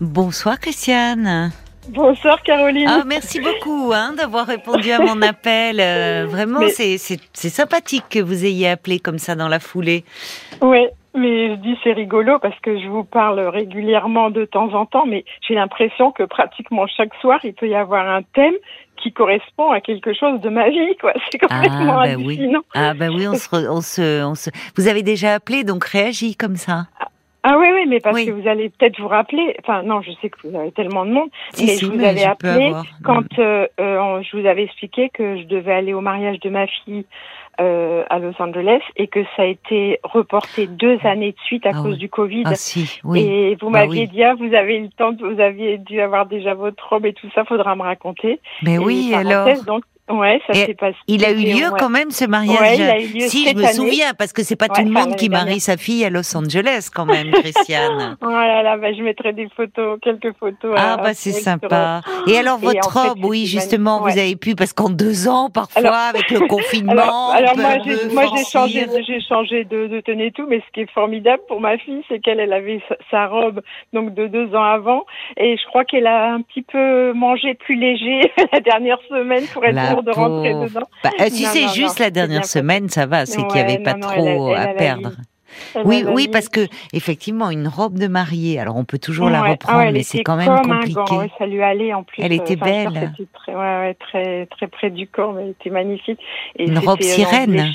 Bonsoir Christiane. Bonsoir Caroline. Ah, merci beaucoup hein, d'avoir répondu à mon appel. Euh, vraiment, Mais- c'est sympathique que vous ayez appelé comme ça dans la foulée. Oui, mais je dis c'est rigolo parce que je vous parle régulièrement de temps en temps, mais j'ai l'impression que pratiquement chaque soir, il peut y avoir un thème qui correspond à quelque chose de ma vie, quoi. C'est complètement Ah, bah oui. Ah ben oui, on se, on se, on se... Vous avez déjà appelé, donc réagis comme ça. Ah oui, oui, mais parce Oui. que vous allez peut-être vous rappeler, enfin non, je sais que vous avez tellement de monde, Si, mais si, je vous mais avais je appelé quand euh, euh, je vous avais expliqué que je devais aller au mariage de ma fille euh, à Los Angeles et que ça a été reporté deux années de suite à Ah cause oui. du Covid. Ah si, oui. Et vous Bah m'aviez oui. dit, ah, vous avez eu le temps, vous aviez dû avoir déjà votre robe et tout ça, faudra me raconter. Mais Et oui, alors. Donc, ouais, ça s'est passé. Il a eu lieu ouais. quand même ce mariage? Ouais, il a eu lieu si je me année. souviens, parce que c'est pas tout le monde qui marie dernière. sa fille à Los Angeles quand même, Christiane. Oh là là, bah, je mettrai des photos, quelques photos. Ah bah c'est sur- sympa. Et alors Et votre fait, robe, oui justement, vous avez pu parce qu'en deux ans parfois Alors- avec le confinement. Alors, alors moi, j'ai, changé, j'ai changé de, de tenue et tout, mais ce qui est formidable pour ma fille, c'est qu'elle, elle avait sa, sa robe donc de deux ans avant, et je crois qu'elle a un petit peu mangé plus léger la dernière semaine pour être De rentrer pauvre. dedans. Bah, euh, si c'est juste non, la dernière semaine, ça va, c'est qu'il n'y avait pas non, elle trop elle à perdre. Oui, oui, parce que effectivement, une robe de mariée, alors on peut toujours la reprendre, Ah elle mais c'est était quand même compliqué. gant, ouais, ça lui allait en plus. Elle était belle. que c'était très, ouais, très, très près du corps, mais elle était magnifique. Et Une robe euh, sirène.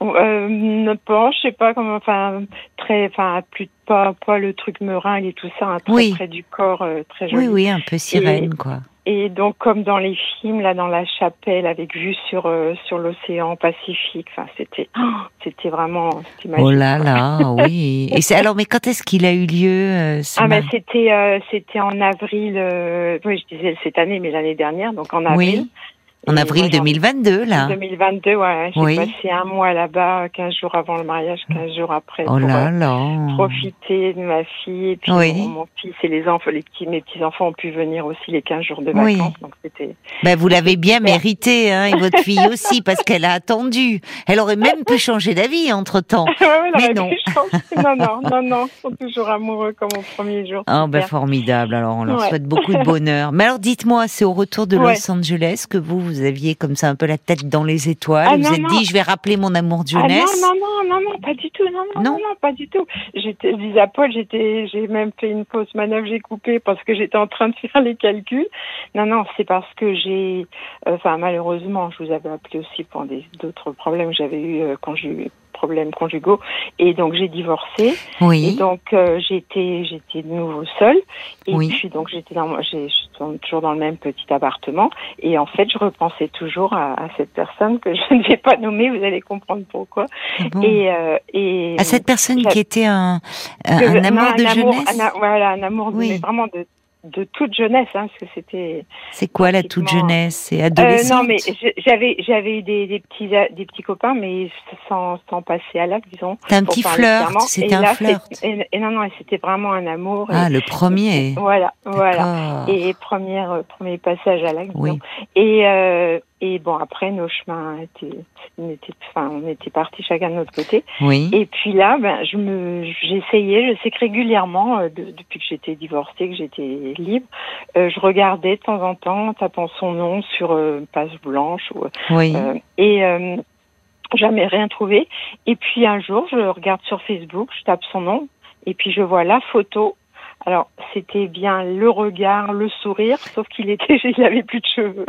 Euh, ne pas, je sais pas comment, enfin, très, enfin, plus pas, pas le truc meringue et tout ça, hein, très Oui. près du corps, euh, très joli. Oui, oui, un peu sirène, quoi. Et donc, comme dans les films, là, dans la chapelle, avec vue sur, euh, sur l'océan Pacifique, enfin, c'était, oh, c'était vraiment, magique. Oh là là, oui. Et c'est alors, mais quand est-ce qu'il a eu lieu euh, ce Ah ben c'était euh, c'était en avril, euh, oui je disais cette année mais l'année dernière donc en avril. Oui, en avril moi, j'en- 2022, là. 2022 ouais j'ai Oui. passé un mois là-bas 15 jours avant le mariage 15 jours après Oh pour là euh, là. profiter de ma fille et puis Oui. mon, mon fils et les enfants les petits mes petits enfants ont pu venir aussi les 15 jours de Oui. vacances donc c'était Ben, vous l'avez bien mérité, hein, et votre fille aussi, parce qu'elle a attendu. Elle aurait même pu changer d'avis entre temps. Ouais, Mais non. non non non non ils sont toujours amoureux comme au premier jour Oh, ben formidable. Alors, on leur Ouais. souhaite beaucoup de bonheur. Mais alors, dites-moi, c'est au retour de Ouais. Los Angeles que vous, vous aviez comme ça un peu la tête dans les étoiles. Ah, vous non, vous êtes non. dit, je vais rappeler mon amour de Ah jeunesse. non, non, non, non, non, pas du tout, non, non, Non. non, pas du tout. J'étais, à Paul, j'étais, j'ai même fait une fausse manœuvre, j'ai coupé parce que j'étais en train de faire les calculs. Non, non, c'est parce que j'ai, euh, enfin, malheureusement, je vous avais appelé aussi pour des, d'autres problèmes que j'avais eu euh, quand j'ai eu problèmes conjugaux et donc j'ai divorcé et donc euh, j'étais j'étais de nouveau seule et Oui. puis donc j'étais dans j'ai je suis toujours dans le même petit appartement et en fait je repensais toujours à, à cette personne que je ne vais pas nommer vous allez comprendre pourquoi Ah bon. et euh, et à cette personne qui était un, un, non, amour de amour- jeunesse. un voilà un amour de- Oui. mais vraiment de de toute jeunesse hein, parce que c'était C'est quoi la toute jeunesse? C'est euh, adolescente? non mais j'avais j'avais eu des, des petits a- des petits copains mais sans sans passer à l'acte disons C'était un petit flirt. C'était Et un là, flirt. Et, et non non et c'était vraiment un amour et- Ah, le premier. Voilà, voilà. Et première, euh, premier passage à l'acte. Oui. Et, euh, et bon, après, nos chemins étaient, on était, enfin, on était partis chacun de notre côté. Oui. Et puis là, ben, je me, j'essayais, je sais que régulièrement, euh, de- depuis que j'étais divorcée, que j'étais libre, euh, je regardais de temps en temps, en tapant son nom sur euh, page blanche ou, Oui. euh, et euh, jamais rien trouvé. Et puis un jour, je regarde sur Facebook, je tape son nom, et puis je vois la photo. Alors, c'était bien le regard, le sourire, sauf qu'il était, il avait plus de cheveux.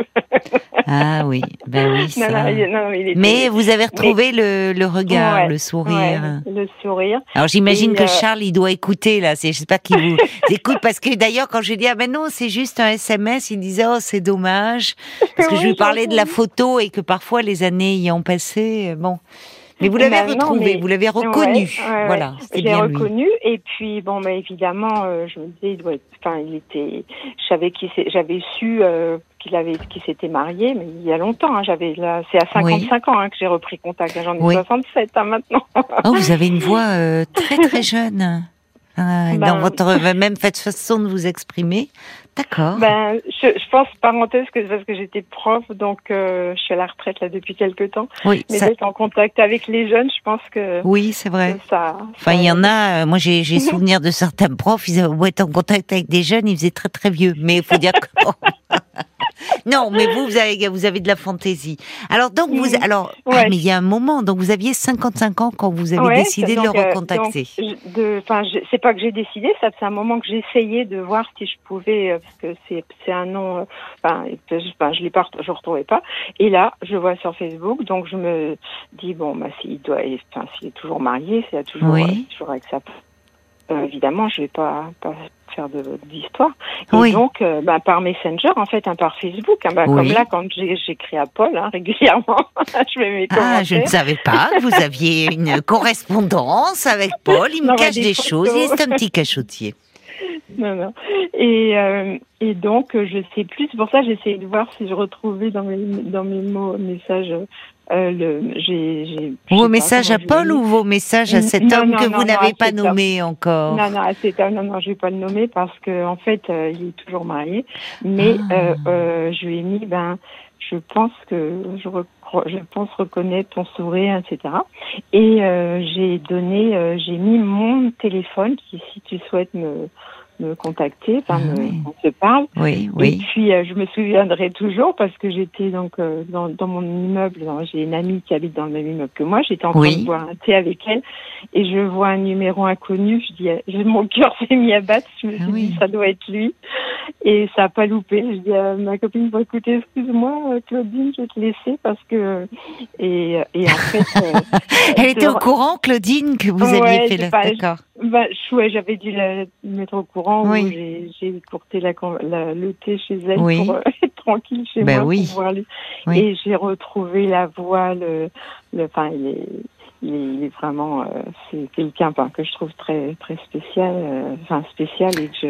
Ah oui. Ben oui. Ça. non, il- non, il était- Mais vous avez retrouvé le, le regard, Ouais, le ouais, sourire. le sourire. Alors j'imagine Et, que euh, Charles, il doit écouter là. C'est, j'espère qu'il vous écoute parce que d'ailleurs quand je dis ah ben non c'est juste un SMS, il disait oh c'est dommage parce que je lui parlais de la photo et que parfois les années y ont passé. euh, Bon, mais vous l'avez retrouvé, mais- vous l'avez reconnu. Ouais, ouais, voilà, ouais. J'ai lui. reconnu et puis bon, mais évidemment, euh, je me disais, il doit être- enfin, il était, je savais qu'il j'avais su euh, qu'il avait, qu'il s'était marié, mais il y a longtemps. Hein, j'avais là, c'est à 55 ans hein, que j'ai repris contact. J'en ai Oui. 67 hein, maintenant. Oh, vous avez une voix euh, très très jeune. Ben- Dans votre même fait façon de vous exprimer. D'accord. Ben, je, je pense parenthèse que c'est parce que j'étais prof, donc euh, je suis à la retraite là depuis quelques temps. oui, Mais ça- d'être en contact avec les jeunes, je pense que, oui, c'est vrai. ça. Enfin, il y en a. euh, Moi, j'ai j'ai souvenir de certains profs. Ils avaient beau être en contact avec des jeunes, ils faisaient très très vieux. Mais il faut dire que. Non, mais vous, vous avez, vous avez de la fantaisie. Alors donc vous, Mhm. alors, ah, mais il y a un moment. Donc vous aviez 55 ans quand vous avez Ouais, décidé de le euh, recontacter. Enfin, c'est pas que j'ai décidé, ça c'est un moment que j'essayais de voir si je pouvais, euh, parce que c'est c'est un nom, euh, enfin, je, l'ai pas, je retrouvais pas. Et là, je vois sur Facebook, donc je me dis bon, bah s'il doit, enfin, s'il est toujours marié, s'il a toujours, Oui. toujours avec sa, évidemment, je vais pas, pas faire de d'histoire. Et Oui. donc, euh, bah, par Messenger, en fait, hein, par Facebook, hein, bah, Oui. comme là, quand j'écris à Paul hein, régulièrement, je mets mes Ah, je ne commentaires. savais pas que vous aviez une correspondance avec Paul. Il me Non, cache des choses. Il est un petit cachotier. Non, non. Et, euh, et donc, euh, je sais plus. Pour ça j'essayais de voir si je retrouvais dans mes, dans mes mots, messages. Euh, le, je sais Vos messages à Paul ou vos messages à cet Non, homme non, que non, vous n'avez à pas cet homme. nommé encore Non, non, c'est un, non, non, je vais pas le nommer parce que en fait, euh, il est toujours marié. Mais Ah. euh, euh, je lui ai mis, ben, je pense que je, je pense reconnaître ton sourire, etc. Et euh, j'ai donné, euh, j'ai mis mon téléphone qui, si tu souhaites me me contacter, enfin, Ah me- oui. on se parle. Oui, Et oui. puis euh, je me souviendrai toujours parce que j'étais donc euh, dans, dans mon immeuble, j'ai une amie qui habite dans le même immeuble que moi, j'étais en train de boire un thé avec elle et je vois un numéro inconnu, je dis, euh, mon cœur s'est mis à battre, je me suis Ah oui. dit ça doit être lui et ça a pas loupé. Je dis à ma copine, bon écoutez, excuse-moi euh, Claudine, je vais te laisser parce que et, et en fait, euh, Elle était au courant, Claudine, que vous Ouais, aviez fait le. D'accord. bah, ouais, j'avais dû la mettre au courant. Oui. J'ai courté la, le thé chez elle Oui. pour euh, être tranquille chez Ben moi oui. pour voir lui. Oui. Et j'ai retrouvé la voix. Le, le, enfin, il est, il est, il est vraiment. euh, c'est quelqu'un que je trouve très très spécial. euh, Enfin spécial et que je.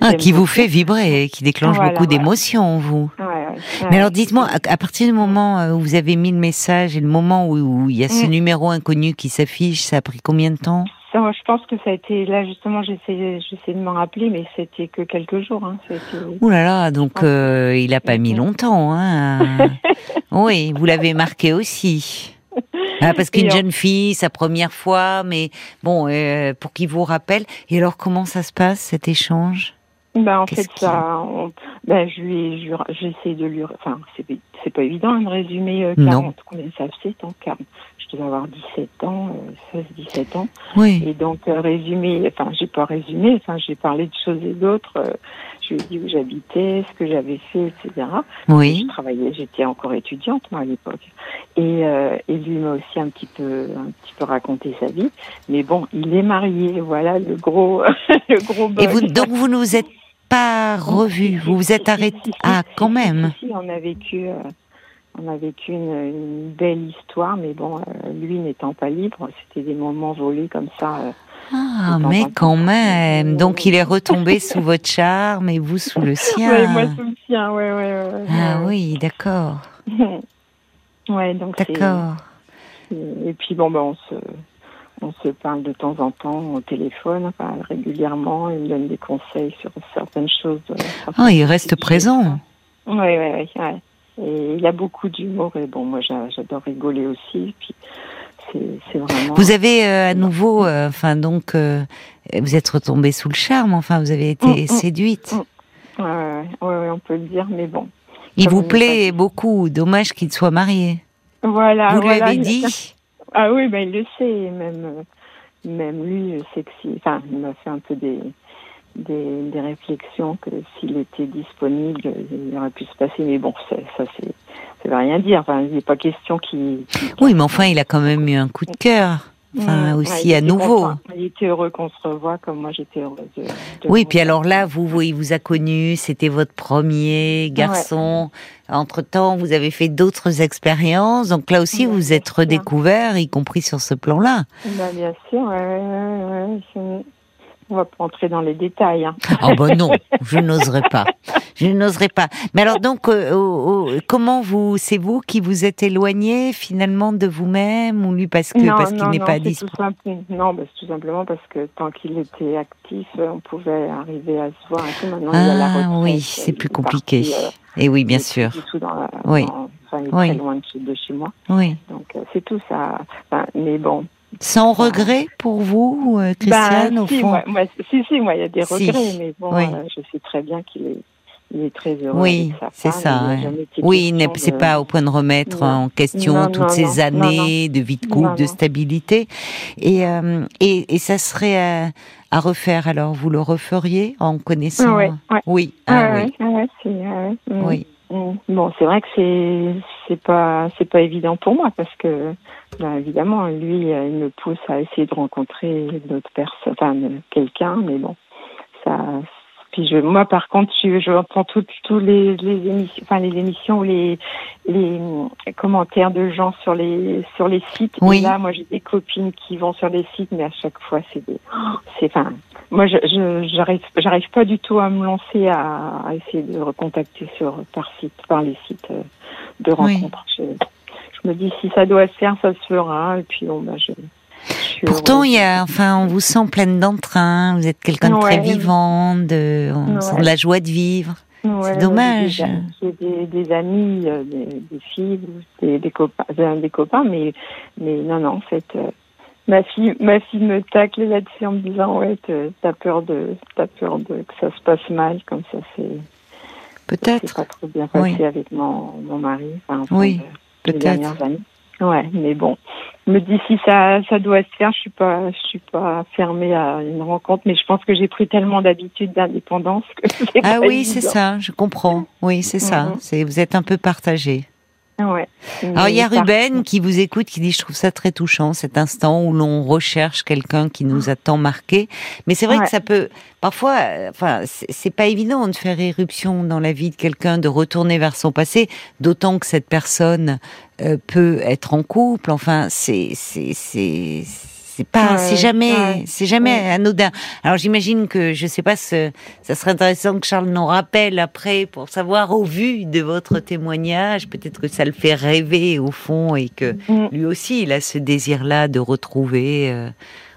Ah, qui vous fait vibrer, qui déclenche Voilà, beaucoup voilà. d'émotions, vous. Ouais, ouais, Mais ouais. alors dites-moi, à partir du moment euh, où vous avez mis le message et le moment où, où il y a ce Mm. numéro inconnu qui s'affiche, ça a pris combien de temps? Je pense que ça a été là justement. J'essaie j'essaie de m'en rappeler, mais c'était que quelques jours. Hein, Ouh là là, donc euh, il a pas mis longtemps. Hein. oui, vous l'avez marqué aussi. Ah, parce qu'une jeune fille, sa première fois, mais bon, euh, pour qu'il vous rappelle. Et alors, comment ça se passe cet échange? Ben, en fait, ça, on- ben, je lui, j'essaie de lui, enfin, c'est, pas évident de résumer euh, Non. 40, combien ça fait, donc, 40, devais avoir 17 ans, euh, 16, 17 ans, Oui. et donc, euh, résumer, enfin, j'ai pas résumé, enfin, j'ai parlé de choses et d'autres, euh, je lui ai dit où j'habitais, ce que j'avais fait, etc. Oui. Je travaillais, j'étais encore étudiante, moi, à l'époque. Et, euh, et lui m'a aussi un petit peu, un petit peu raconté sa vie. Mais bon, il est marié, voilà le gros, le gros Et bug. vous, donc vous ne vous êtes pas revu, vous vous êtes arrêté. Ah, quand même? si, si, on a vécu, euh, on a vécu une, une belle histoire, mais bon, euh, lui n'étant pas libre, c'était des moments volés comme ça. euh. Ah, mais quand même. Donc il est retombé sous votre charme et vous sous le sien. Ouais, moi sous le sien, ouais, ouais, ouais. Ah ouais. oui, d'accord, Ouais, donc d'accord. Et puis bon, ben, on se, on se parle de temps en temps au téléphone, enfin, régulièrement. Il me donne des conseils sur certaines choses. euh, Ah, il reste présent. Oui, oui, oui. Ouais. Et il a beaucoup d'humour et bon, moi j'a- j'adore rigoler aussi. Puis c'est vraiment. Vous avez euh, à nouveau, euh, enfin donc, euh, vous êtes retombé sous le charme. Enfin, vous avez été Mm, mm, séduite. mm. Ouais, ouais, on peut le dire, mais bon. Il vous plaît beaucoup. Dommage qu'il soit marié. Voilà. vous lui voilà, avez il a- dit. Ah oui, ben il le sait, même, même lui, si, enfin, il m'a fait un peu des, des, des réflexions que s'il était disponible, il aurait pu se passer, mais bon, ça, ça c'est, ça veut rien dire, enfin, il n'est pas question qu'il... Oui, mais enfin, il a quand même eu un coup de cœur. Enfin, aussi ouais, à nouveau. content. Il était heureux qu'on se revoie, comme moi j'étais heureuse de... de Oui, puis alors là, vous, vous, il vous a connu, c'était votre premier garçon. Entre-temps, vous avez fait d'autres expériences. Donc là aussi, Ouais, vous êtes redécouvert, y compris sur ce plan-là. Ben, bien sûr, c'est- on va pas entrer dans les détails. Hein. Oh ben non, je n'oserais pas. je n'oserais pas. Mais alors donc, euh, comment vous, c'est vous qui vous êtes éloigné finalement de vous-même ou lui parce que parce qu'il n'est pas disponible Non, bah, tout simplement parce que tant qu'il était actif, on pouvait arriver à se voir. Maintenant, ah, il a la retraite, oui, c'est plus compliqué. Euh, Et oui, bien sûr. Dans oui. enfin, il est très loin de chez, moi. Oui. Donc euh, c'est tout ça. mais bon, sans regret pour vous, euh, Christiane, bah, au si, fond moi, Si, si, moi, il y a des regrets, mais bon, euh, je sais très bien qu'il est, il est très heureux. Oui, c'est ça. Oui, c'est pas au point de remettre en question toutes ces années de vie de couple, de stabilité. Et, euh, et, et, ça serait à, refaire, alors vous le referiez en connaissant Oui. Ah, oui. oui. Bon, c'est vrai que c'est c'est pas c'est pas évident pour moi parce que ben, évidemment lui il me pousse à essayer de rencontrer d'autres personnes, enfin quelqu'un, mais bon ça. Puis je, moi par contre je, je reprends toutes tous les, les émissions, enfin les émissions ou les les commentaires de gens sur les sur les sites. Oui. Et là moi j'ai des copines qui vont sur les sites, mais à chaque fois c'est des c'est enfin moi, je j'arrive j'arrive pas du tout à me lancer à, à, essayer de recontacter sur par site, par les sites euh, de rencontres. Je, je, me dis si ça doit se faire, ça se fera. Et puis bon, bah, je, Pourtant, il y a, enfin, on vous sent pleine d'entrain. Vous êtes quelqu'un de très vivant, de, on sent de la joie de vivre. c'est dommage. J'ai des, des, amis, euh, des, des filles, des, des copains, des copains, mais, mais non, non, en fait, euh, Ma fille, ma fille me tacle là-dessus en me disant ouais, t'as peur de, t'as peur de que ça se passe mal, comme ça c'est. Peut-être. Pas trop bien passé avec mon, mon mari. Enfin, oui, peut-être. Ouais, mais bon, me dis si ça, ça doit se faire, je suis pas, je suis pas fermée à une rencontre, mais je pense que j'ai pris tellement d'habitude d'indépendance que. Ah oui, c'est ça, je comprends. Oui, c'est ça. C'est, vous êtes un peu partagé. Ouais. Alors il y a Ruben qui vous écoute, qui dit je trouve ça très touchant cet instant où l'on recherche quelqu'un qui nous a tant marqué. Mais c'est vrai que ça peut parfois, enfin c'est pas évident de faire éruption dans la vie de quelqu'un, de retourner vers son passé, d'autant que cette personne euh, peut être en couple. Enfin c'est c'est c'est c'est pas, c'est jamais, c'est jamais anodin. Alors j'imagine que, je sais pas, ce, ça serait intéressant que Charles nous rappelle après pour savoir au vu de votre témoignage, peut-être que ça le fait rêver au fond et que mm. lui aussi il a ce désir-là de retrouver, euh,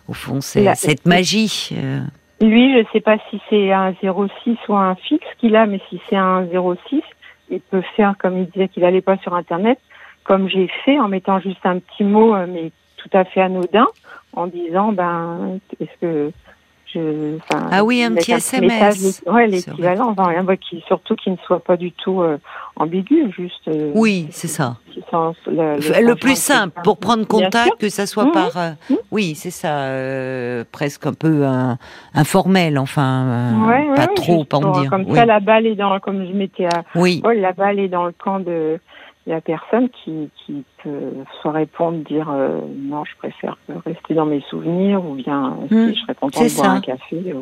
au fond, cette magie. Euh. Lui, je sais pas si c'est un 06 ou un fixe qu'il a, mais si c'est un 06, il peut faire comme il disait qu'il allait pas sur Internet, comme j'ai fait en mettant juste un petit mot, euh, mais tout à fait anodin en disant ben est-ce que je ah oui un petit SMS ouais l'équivalent enfin, qui surtout qui ne soit pas du tout euh, ambigu juste euh, oui c'est ça. le, plus simple pour prendre contact que ça soit mmh. par euh, mmh. oui c'est ça presque un peu informel enfin pas trop pas en dire comme ça la balle est dans comme je m'étais à oui. La balle est dans le camp de la personne qui, qui peut se répondre, dire euh, non, je préfère rester dans mes souvenirs ou bien hmm. je serais contente de boire un café.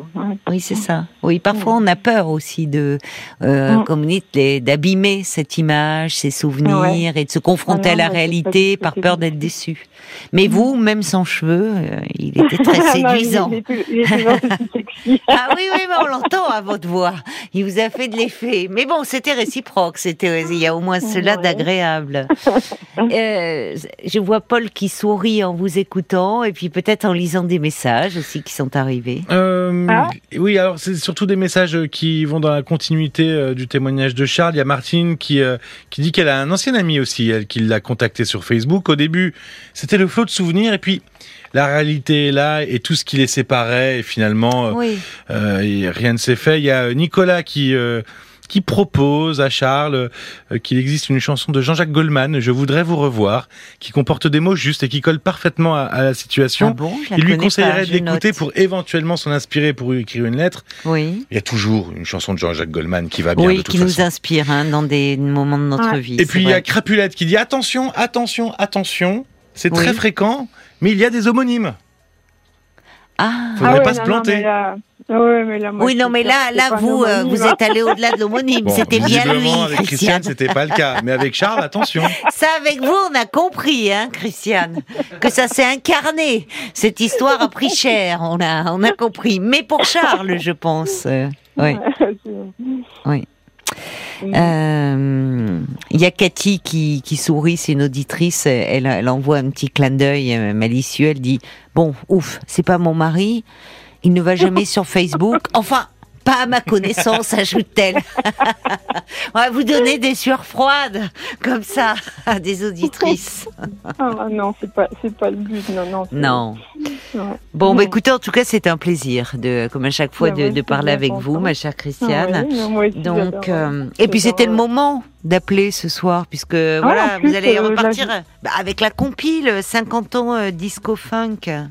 Oui, c'est ça. Oui, parfois on a peur aussi de, euh, hmm. comme vous dites, d'abîmer cette image, ces souvenirs et de se confronter ah à la réalité par peur d'être déçu. Mais hmm. vous, même sans cheveux, euh, il était très séduisant. ah oui, oui, mais on l'entend à votre voix. Il vous a fait de l'effet. Mais bon, c'était réciproque. C'était, il y a au moins cela d'agréable euh, je vois Paul qui sourit en vous écoutant et puis peut-être en lisant des messages aussi qui sont arrivés. Euh, ah. Oui, alors c'est surtout des messages qui vont dans la continuité euh, du témoignage de Charles. Il y a Martine qui, qui dit qu'elle a un ancien ami aussi, elle, qui l'a contacté sur Facebook. Au début, c'était le flot de souvenirs et puis la réalité est là et tout ce qui les séparait et finalement rien ne s'est fait. Il y a Nicolas qui qui propose à Charles euh, qu'il existe une chanson de Jean-Jacques Goldman, Je voudrais vous revoir, qui comporte des mots justes et qui colle parfaitement à, la situation. Ah Il lui conseillerait d'écouter pour éventuellement s'en inspirer pour écrire une lettre. Oui. Il y a toujours une chanson de Jean-Jacques Goldman qui va bien. Oui, qui nous inspire hein, dans des moments de notre vie. Et puis il y a Crapulette qui dit attention, attention, attention. C'est très fréquent, mais il y a des homonymes. Ah. Faudrait ah pas se planter. oui, non, mais là, là, vous, euh, vous êtes allé au-delà de l'homonyme. c'était bien lui, avec Christiane, c'était pas le cas. Mais avec Charles, attention. Ça, avec vous, on a compris, hein, Christiane, que ça s'est incarné. Cette histoire a pris cher. On a, on a compris. Mais pour Charles, je pense. Euh, oui. oui. Euh, il y a Cathy qui, qui sourit, c'est une auditrice. Elle, elle envoie un petit clin d'œil euh, malicieux. Elle dit Bon, ouf, c'est pas mon mari. Il ne va jamais sur Facebook. Enfin, pas à ma connaissance, ajoute-t-elle. On va vous donner des sueurs froides, comme ça, à des auditrices. ah, non, c'est pas, c'est pas le but, non, non. Non. Bon, bah, écoutez, en tout cas, c'est un plaisir, de, comme à chaque fois, bah de, parler avec vous, ma chère Christiane. Ah Donc, euh, et puis c'était le moment d'appeler ce soir, puisque ah, voilà, vous allez euh, repartir bah, avec la compile 50 ans euh, disco funk.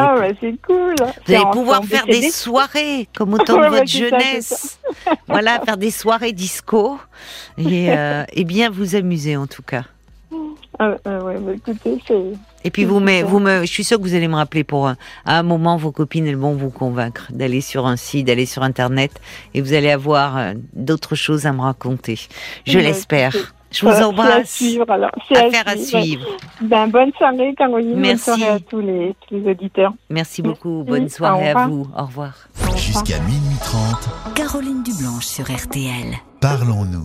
Ah ouais, c'est cool. Vous allez pouvoir faire des soirées comme au temps de votre jeunesse. voilà, faire des soirées disco et, euh, et, bien vous amuser en tout cas. Ah, euh, ouais, bah, écoutez. Et puis vous, me, vous me, je suis sûre que vous allez me rappeler pour un, à un moment vos copines elles vont vous convaincre d'aller sur un site, d'aller sur internet et vous allez avoir euh, d'autres choses à me raconter. Je l'espère. Je vous embrasse. à suivre, alors. Affaire à, suivre. Ben, bonne soirée, Caroline. Merci. Bonne soirée à tous les, tous les auditeurs. Merci beaucoup. Bonne soirée à vous. Au revoir. Jusqu'à minuit 30. Caroline Dublanche sur RTL. Parlons-nous.